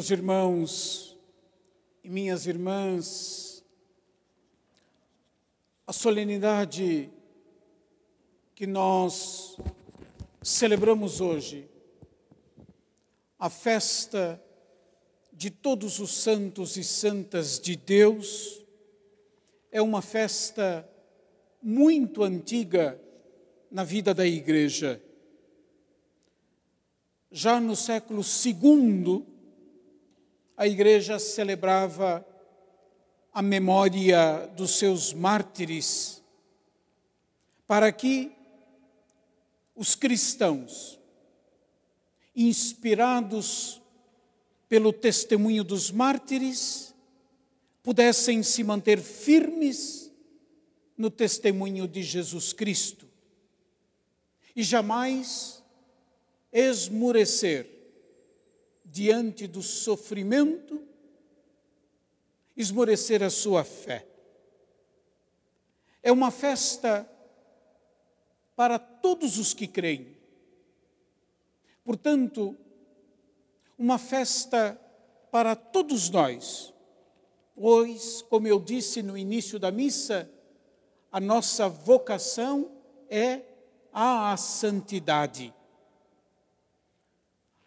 Meus irmãos e minhas irmãs, a solenidade que nós celebramos hoje, a festa de todos os santos e santas de Deus, é uma festa muito antiga na vida da igreja. Já no século II, a igreja celebrava a memória dos seus mártires, para que os cristãos, inspirados pelo testemunho dos mártires, pudessem se manter firmes no testemunho de Jesus Cristo e jamais esmurecer diante do sofrimento, esmorecer a sua fé. É uma festa para todos os que creem. Portanto, uma festa para todos nós, pois, como eu disse no início da missa, a nossa vocação é à santidade.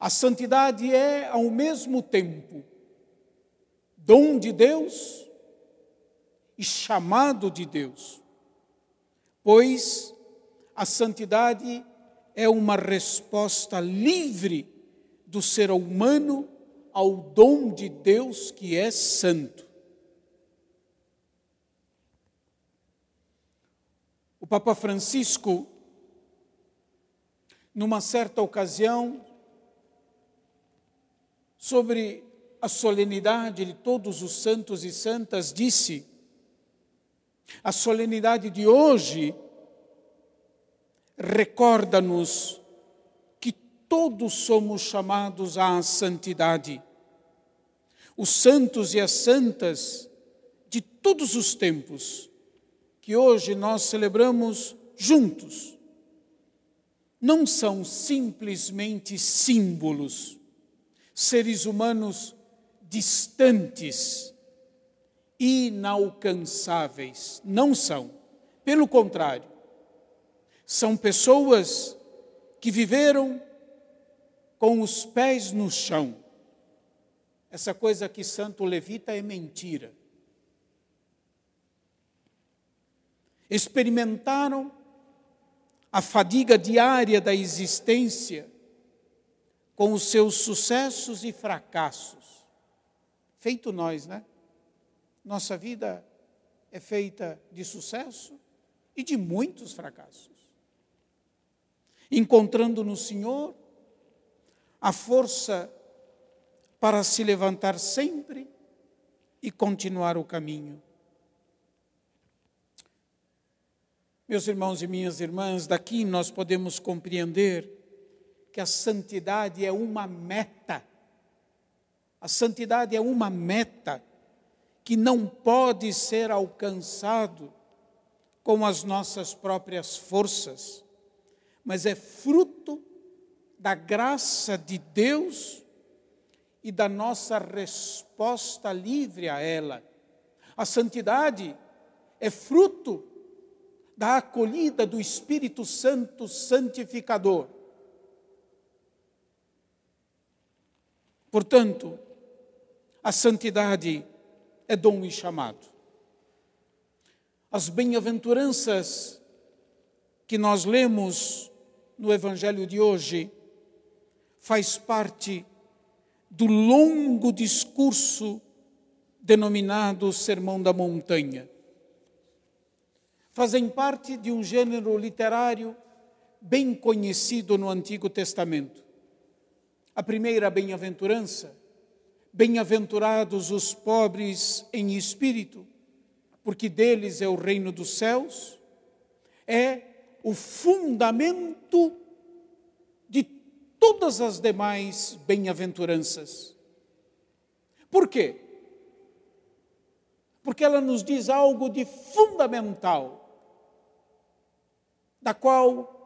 A santidade é, ao mesmo tempo, dom de Deus e chamado de Deus, pois a santidade é uma resposta livre do ser humano ao dom de Deus que é santo. O Papa Francisco numa certa ocasião, sobre a solenidade de todos os santos e santas, disse: a solenidade de hoje recorda-nos que todos somos chamados à santidade. Os santos e as santas de todos os tempos, que hoje nós celebramos juntos, não são simplesmente símbolos, seres humanos distantes, inalcançáveis. Não são. Pelo contrário, são pessoas que viveram com os pés no chão. Essa coisa que Santo Levita é mentira. Experimentaram a fadiga diária da existência, com os seus sucessos e fracassos. Feito nós, né? Nossa vida é feita de sucesso e de muitos fracassos. Encontrando no Senhor a força para se levantar sempre e continuar o caminho. Meus irmãos e minhas irmãs, daqui nós podemos compreender que a santidade é uma meta. A santidade é uma meta que não pode ser alcançado com as nossas próprias forças, mas é fruto da graça de Deus e da nossa resposta livre a ela. A santidade é fruto da acolhida do Espírito Santo santificador. Portanto, a santidade é dom e chamado. As bem-aventuranças que nós lemos no Evangelho de hoje faz parte do longo discurso denominado Sermão da Montanha fazem parte de um gênero literário bem conhecido no Antigo Testamento. A primeira bem-aventurança, bem-aventurados os pobres em espírito, porque deles é o reino dos céus, é o fundamento de todas as demais bem-aventuranças. Por quê? Porque ela nos diz algo de fundamental da qual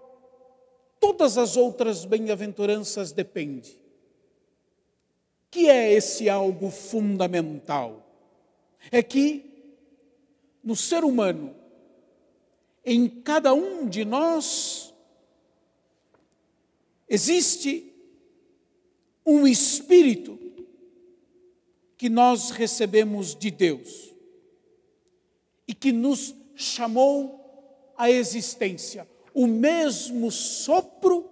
todas as outras bem-aventuranças dependem. Que é esse algo fundamental? É que no ser humano, em cada um de nós, existe um espírito que nós recebemos de Deus e que nos chamou à existência. O mesmo sopro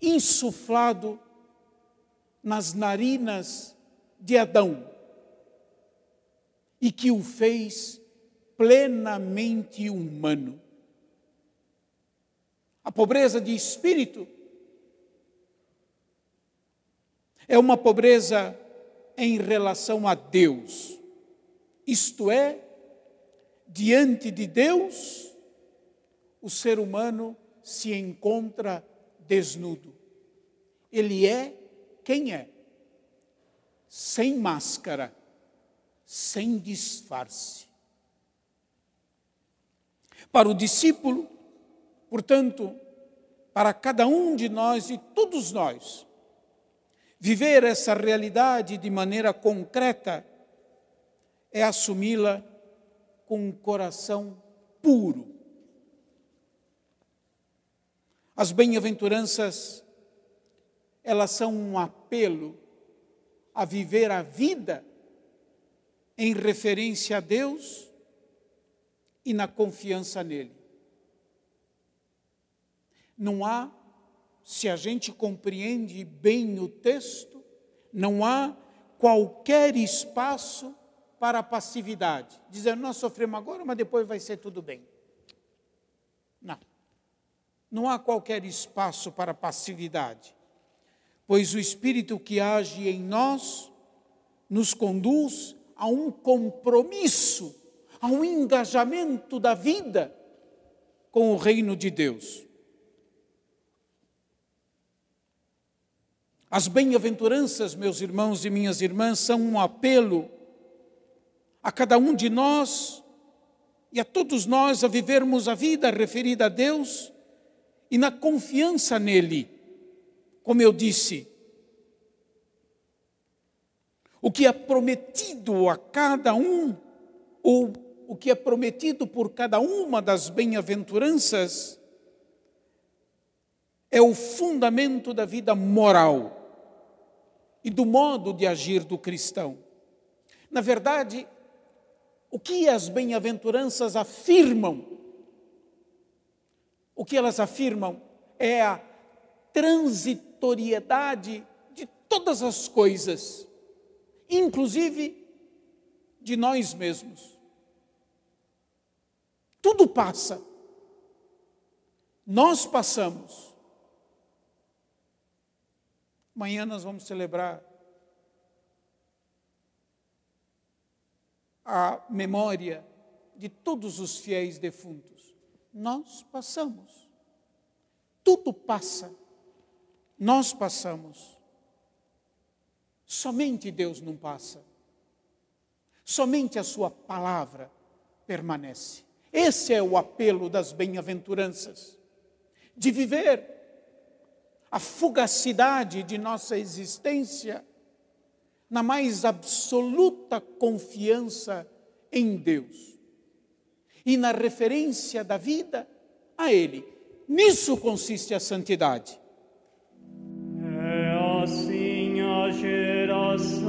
insuflado nas narinas de Adão e que o fez plenamente humano. A pobreza de espírito é uma pobreza em relação a Deus, isto é, diante de Deus, o ser humano se encontra desnudo. Ele é quem é, sem máscara, sem disfarce. Para o discípulo, portanto, para cada um de nós e todos nós, viver essa realidade de maneira concreta é assumi-la com um coração puro. As bem-aventuranças, elas são um apelo a viver a vida em referência a Deus e na confiança nele. Não há, se a gente compreende bem o texto, não há qualquer espaço para passividade, dizendo nós sofremos agora, mas depois vai ser tudo bem. Não. Há qualquer espaço para passividade, pois o Espírito que age em nós nos conduz a um compromisso, a um engajamento da vida com o reino de Deus. As bem-aventuranças, meus irmãos e minhas irmãs, são um apelo a cada um de nós e a todos nós a vivermos a vida referida a Deus e na confiança nele. Como eu disse, o que é prometido a cada um, ou o que é prometido por cada uma das bem-aventuranças, é o fundamento da vida moral e do modo de agir do cristão. Na verdade, o que as bem-aventuranças afirmam? O que elas afirmam é a transitoriedade de todas as coisas inclusive de nós mesmos. Tudo passa. Nós passamos. Amanhã nós vamos celebrar a memória de todos os fiéis defuntos. Nós passamos. Tudo passa. Nós passamos. Somente Deus não passa. Somente a Sua palavra permanece. Esse é o apelo das bem-aventuranças, de viver a fugacidade de nossa existência na mais absoluta confiança em Deus e na referência da vida a Ele. Nisso consiste a santidade. É assim a dos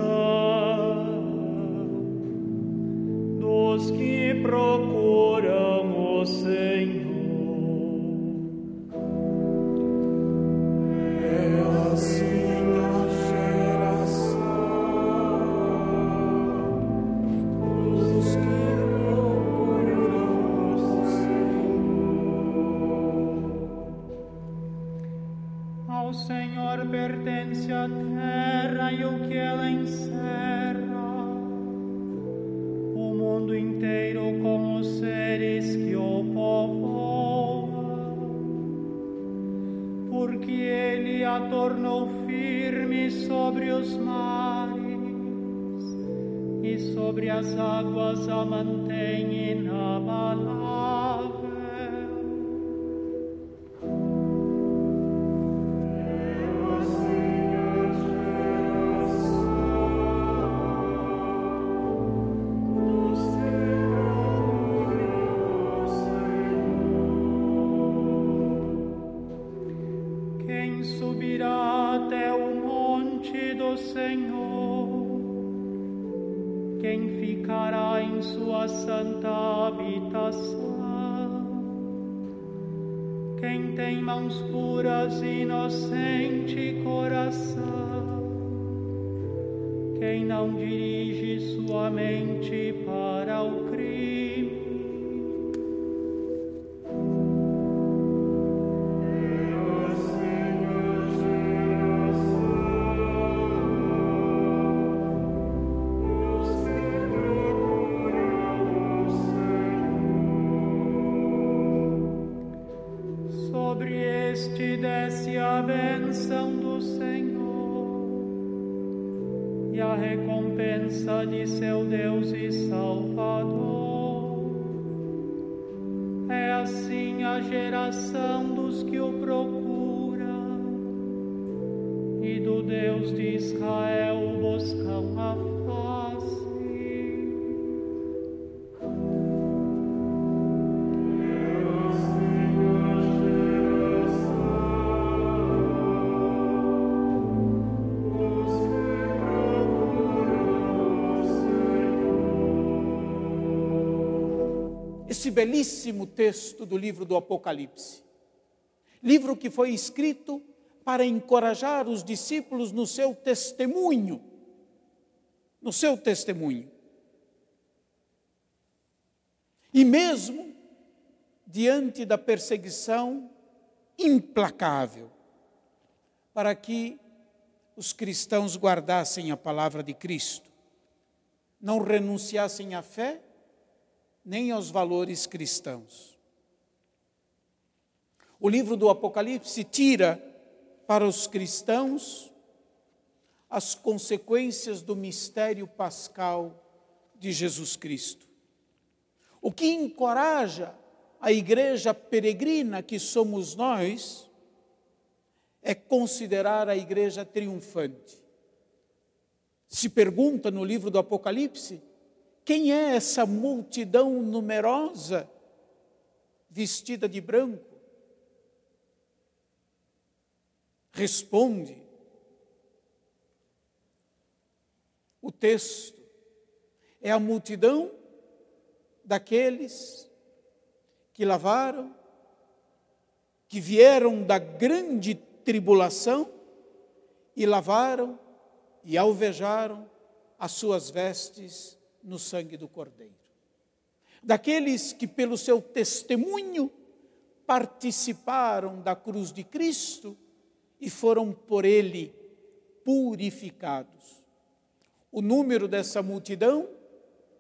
de seu Deus e Salvador. É assim a geração dos que o procuram esse belíssimo texto do livro do Apocalipse. Livro que foi escrito para encorajar os discípulos no seu testemunho. No seu testemunho. E mesmo diante da perseguição implacável, para que os cristãos guardassem a palavra de Cristo, não renunciassem à fé nem aos valores cristãos. O livro do Apocalipse tira para os cristãos as consequências do mistério pascal de Jesus Cristo. O que encoraja a igreja peregrina que somos nós é considerar a igreja triunfante. Se pergunta no livro do Apocalipse quem é essa multidão numerosa vestida de branco? Responde o texto. É a multidão daqueles que lavaram, que vieram da grande tribulação e lavaram e alvejaram as suas vestes no sangue do Cordeiro. Daqueles que, pelo seu testemunho, participaram da cruz de Cristo e foram por ele purificados. O número dessa multidão,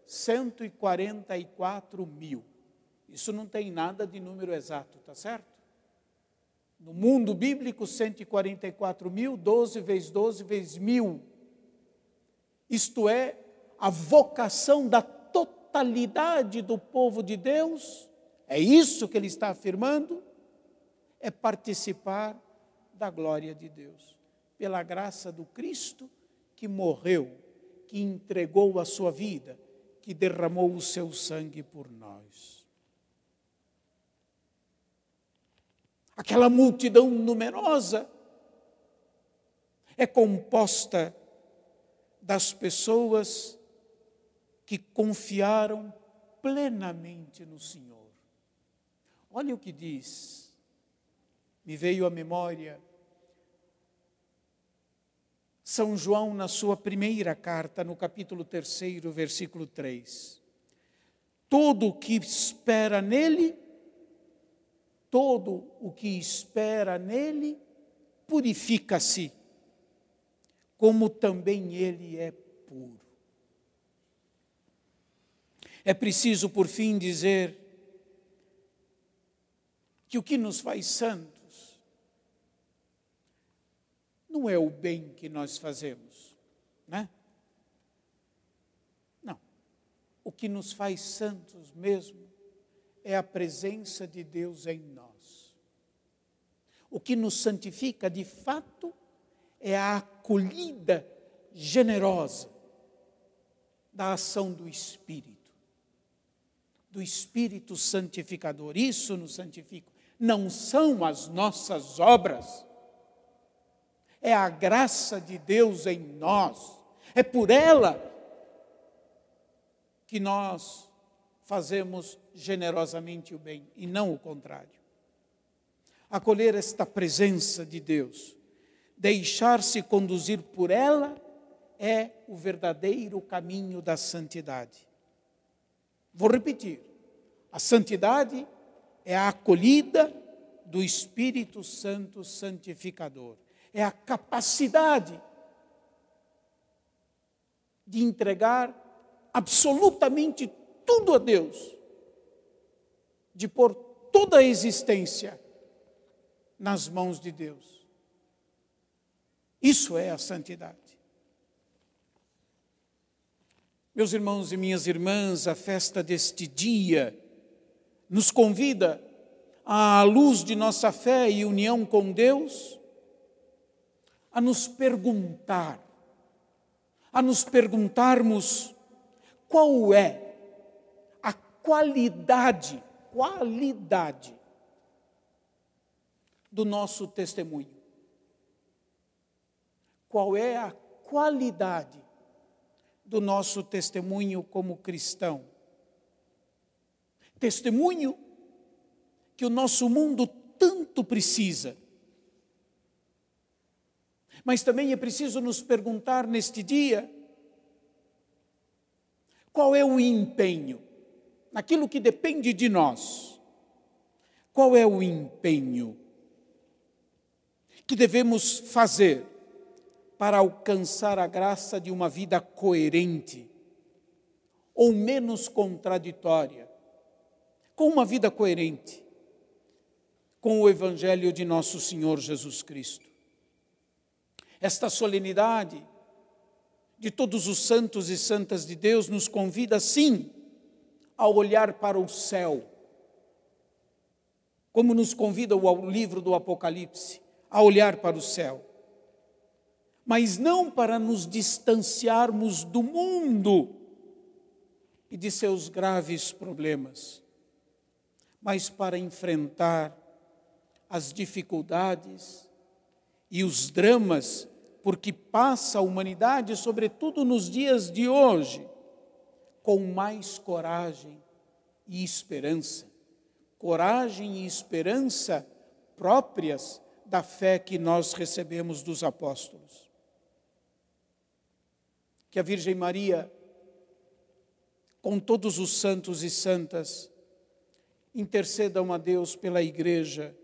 144 mil. Isso não tem nada de número exato, tá certo? No mundo bíblico, 144 mil, 12 vezes 12 vezes mil. Isto é, a vocação da totalidade do povo de Deus, é isso que ele está afirmando, é participar da glória de Deus, pela graça do Cristo que morreu, que entregou a sua vida, que derramou o seu sangue por nós. Aquela multidão numerosa é composta das pessoas que confiaram plenamente no Senhor. Olha o que diz, me veio à memória São João na sua primeira carta, no capítulo 3, versículo 3. Todo o que espera nele, todo o que espera nele, purifica-se, como também ele é puro. É preciso, por fim, dizer que o que nos faz santos não é o bem que nós fazemos, né? Não. O que nos faz santos mesmo é a presença de Deus em nós. O que nos santifica de fato é a acolhida generosa da ação do Espírito do Espírito Santificador. Isso nos santifica. Não são as nossas obras, é a graça de Deus em nós. É por ela que nós fazemos generosamente o bem e não o contrário. Acolher esta presença de Deus, deixar-se conduzir por ela, é o verdadeiro caminho da santidade. Vou repetir: a santidade é a acolhida do Espírito Santo santificador, é a capacidade de entregar absolutamente tudo a Deus, de pôr toda a existência nas mãos de Deus. Isso é a santidade. Meus irmãos e minhas irmãs, a festa deste dia nos convida, à luz de nossa fé e união com Deus, a nos perguntar a nos perguntarmos qual é a qualidade, qualidade do nosso testemunho. Qual é a qualidade do nosso testemunho como cristão? Testemunho que o nosso mundo tanto precisa mas também é preciso nos perguntar neste dia: qual é o empenho? Naquilo que depende de nós. Qual é o empenho que devemos fazer para alcançar a graça de uma vida coerente ou menos contraditória? Com uma vida coerente com o Evangelho de nosso Senhor Jesus Cristo esta solenidade de todos os santos e santas de Deus nos convida, sim, a olhar para o céu, como nos convida o livro do Apocalipse, a olhar para o céu, mas não para nos distanciarmos do mundo e de seus graves problemas, mas para enfrentar as dificuldades e os dramas porque passa a humanidade, sobretudo nos dias de hoje, com mais coragem e esperança. Coragem e esperança próprias da fé que nós recebemos dos apóstolos. Que a Virgem Maria, com todos os santos e santas, intercedam a Deus pela Igreja,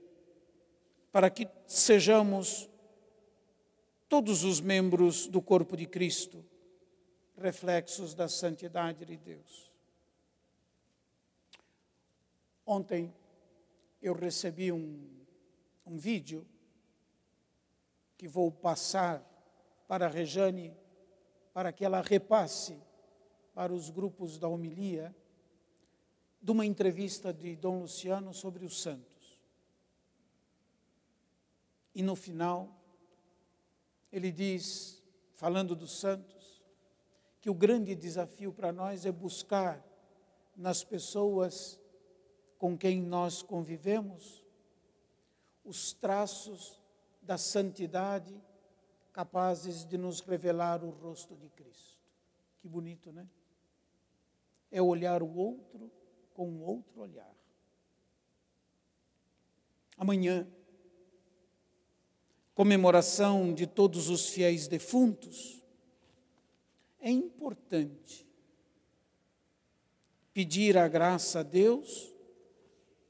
para que sejamos todos os membros do corpo de Cristo, reflexos da santidade de Deus. Ontem eu recebi um, um vídeo que vou passar para a Rejane, para que ela repasse para os grupos da homilia, de uma entrevista de Dom Luciano sobre os santos. E no final, ele diz, falando dos santos, que o grande desafio para nós é buscar nas pessoas com quem nós convivemos os traços da santidade capazes de nos revelar o rosto de Cristo. Que bonito, né? É olhar o outro com um outro olhar. Amanhã, comemoração de todos os fiéis defuntos, é importante pedir a graça a Deus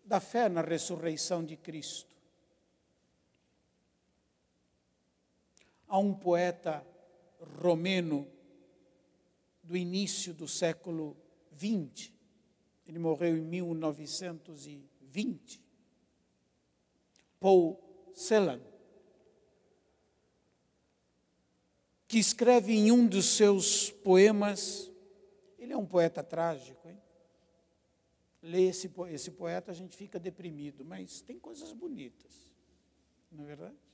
da fé na ressurreição de Cristo. Há um poeta romeno do início do século XX, ele morreu em 1920, Paul Celan que escreve em um dos seus poemas, ele é um poeta trágico, hein? Lê esse, esse poeta, a gente fica deprimido, mas tem coisas bonitas, não é verdade?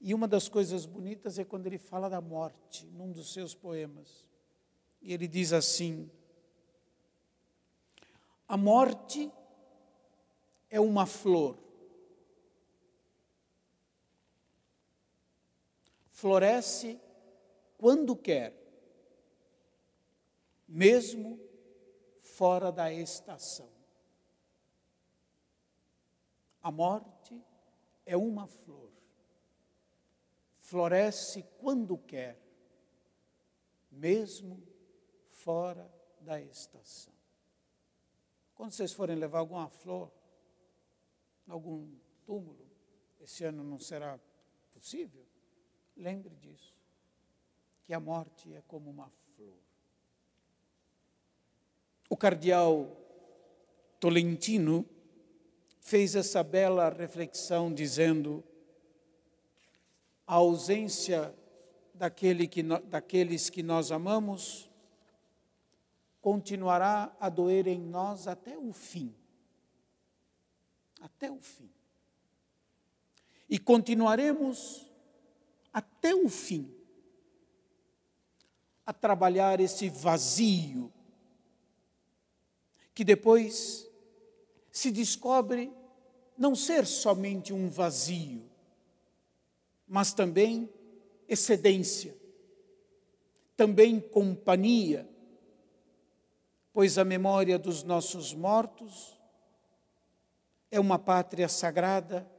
E uma das coisas bonitas é quando ele fala da morte, num dos seus poemas. E ele diz assim: A morte é uma flor. Floresce quando quer, mesmo fora da estação. A morte é uma flor. Floresce quando quer, mesmo fora da estação. Quando vocês forem levar alguma flor, algum túmulo, esse ano não será possível, lembre disso, que a morte é como uma flor. O cardeal Tolentino fez essa bela reflexão dizendo: a ausência daquele que, daqueles que nós amamos continuará a doer em nós até o fim. Até o fim. E continuaremos até o fim a trabalhar esse vazio que depois se descobre não ser somente um vazio, mas também excedência, também companhia, pois a memória dos nossos mortos é uma pátria sagrada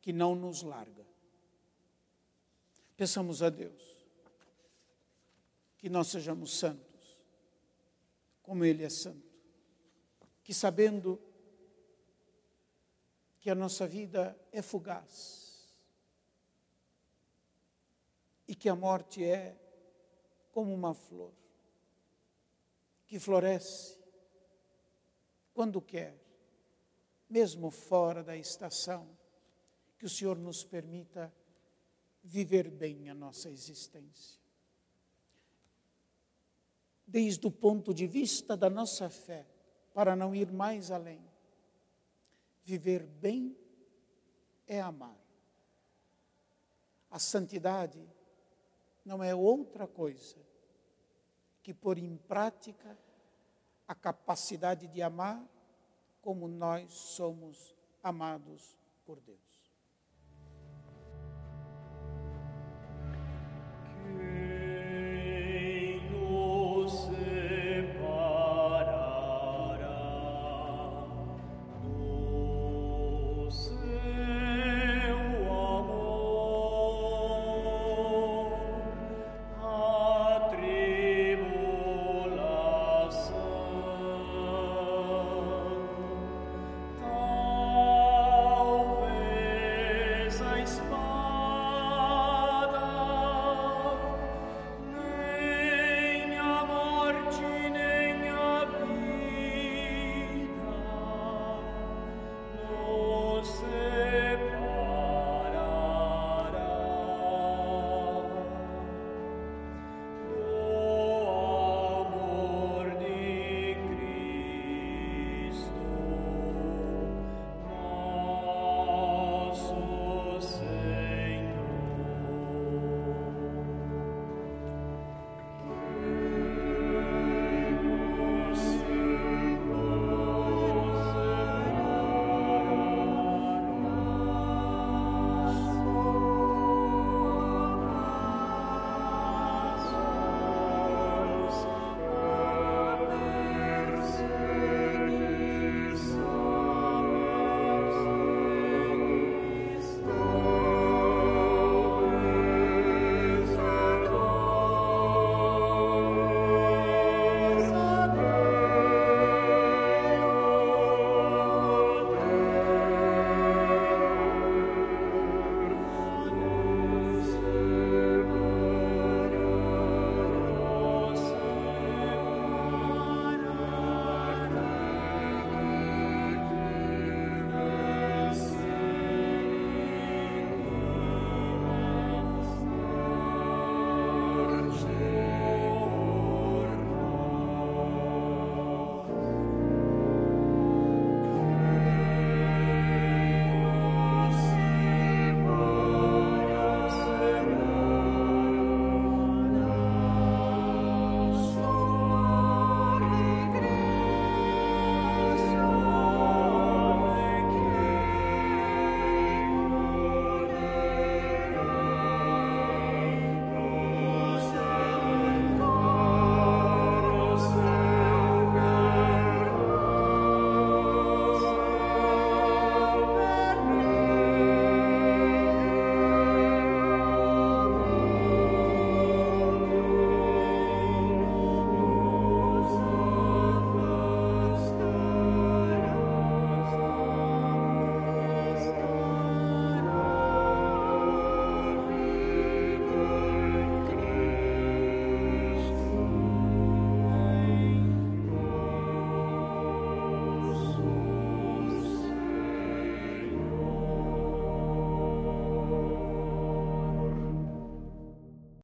que não nos larga. Peçamos a Deus que nós sejamos santos, como Ele é santo, que sabendo que a nossa vida é fugaz e que a morte é como uma flor que floresce quando quer, mesmo fora da estação, que o Senhor nos permita viver bem a nossa existência. Desde o ponto de vista da nossa fé, para não ir mais além, Viver bem é amar. A santidade não é outra coisa que pôr em prática a capacidade de amar como nós somos amados por Deus.